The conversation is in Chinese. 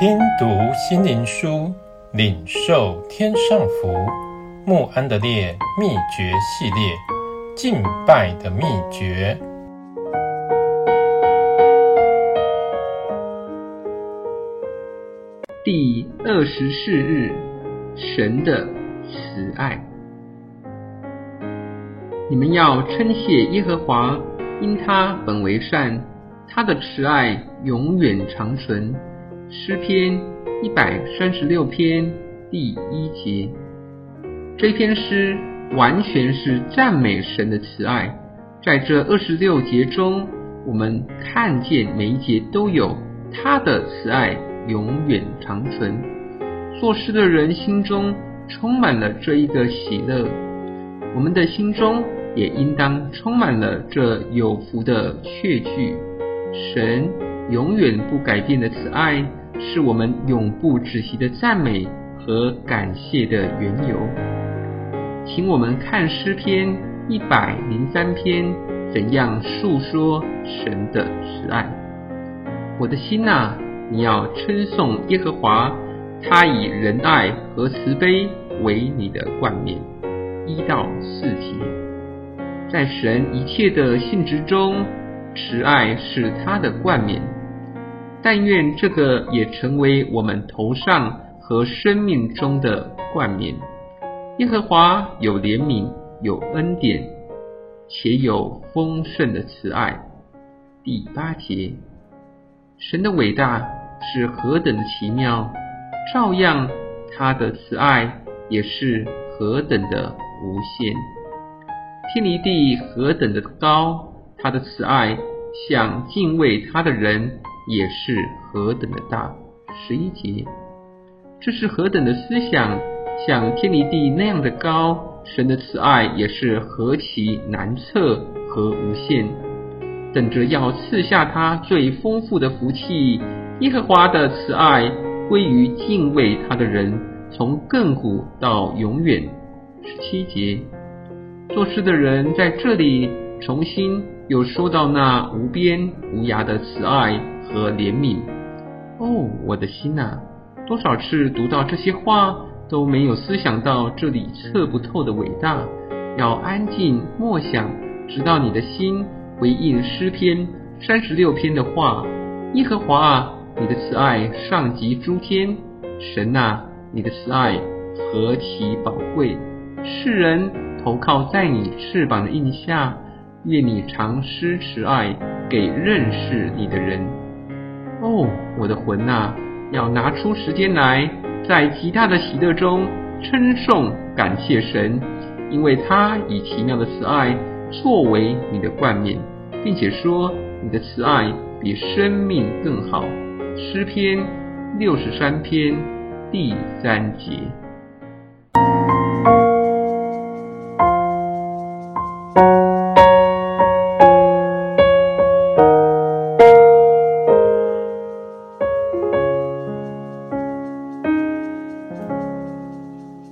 听读心灵书，领受天上福。穆安德烈秘诀系列，敬拜的秘诀。第二十四日，神的慈爱。你们要称谢耶和华，因他本为善，他的慈爱永远长存。诗篇一百三十六篇第一节，这篇诗完全是赞美神的慈爱。在这二十六节中，我们看见每一节都有他的慈爱永远长存。作诗的人心中充满了这一个喜乐，我们的心中也应当充满了这有福的确据。神永远不改变的慈爱。是我们永不止息的赞美和感谢的缘由。请我们看诗篇一百零三篇，怎样述说神的慈爱。我的心哪，你要称颂耶和华，他以仁爱和慈悲为你的冠冕。一到四节，在神一切的性质中，慈爱是他的冠冕。但愿这个也成为我们头上和生命中的冠冕。耶和华有怜悯，有恩典，且有丰盛的慈爱。第八节，神的伟大是何等的奇妙，照样他的慈爱也是何等的无限。天离地何等的高，他的慈爱向敬畏他的人。也是何等的大，十一节，这是何等的思想，像天离地那样的高，神的慈爱也是何其难测和无限，等着要赐下他最丰富的福气。耶和华的慈爱归于敬畏他的人，从亘古到永远。十七节，作诗的人在这里重新又说到那无边无涯的慈爱。和怜悯，哦，我的心呐，多少次读到这些话，都没有思想到这里测不透的伟大。要安静默想，直到你的心回应诗篇三十六篇的话：耶和华啊，你的慈爱上及诸天；神啊，你的慈爱何其宝贵！世人投靠在你翅膀的荫下，愿你常施慈爱给认识你的人。哦，我的魂呐，要拿出时间来，在极大的喜乐中称颂感谢神，因为他以奇妙的慈爱作为你的冠冕，并且说你的慈爱比生命更好。诗篇六十三篇第三节。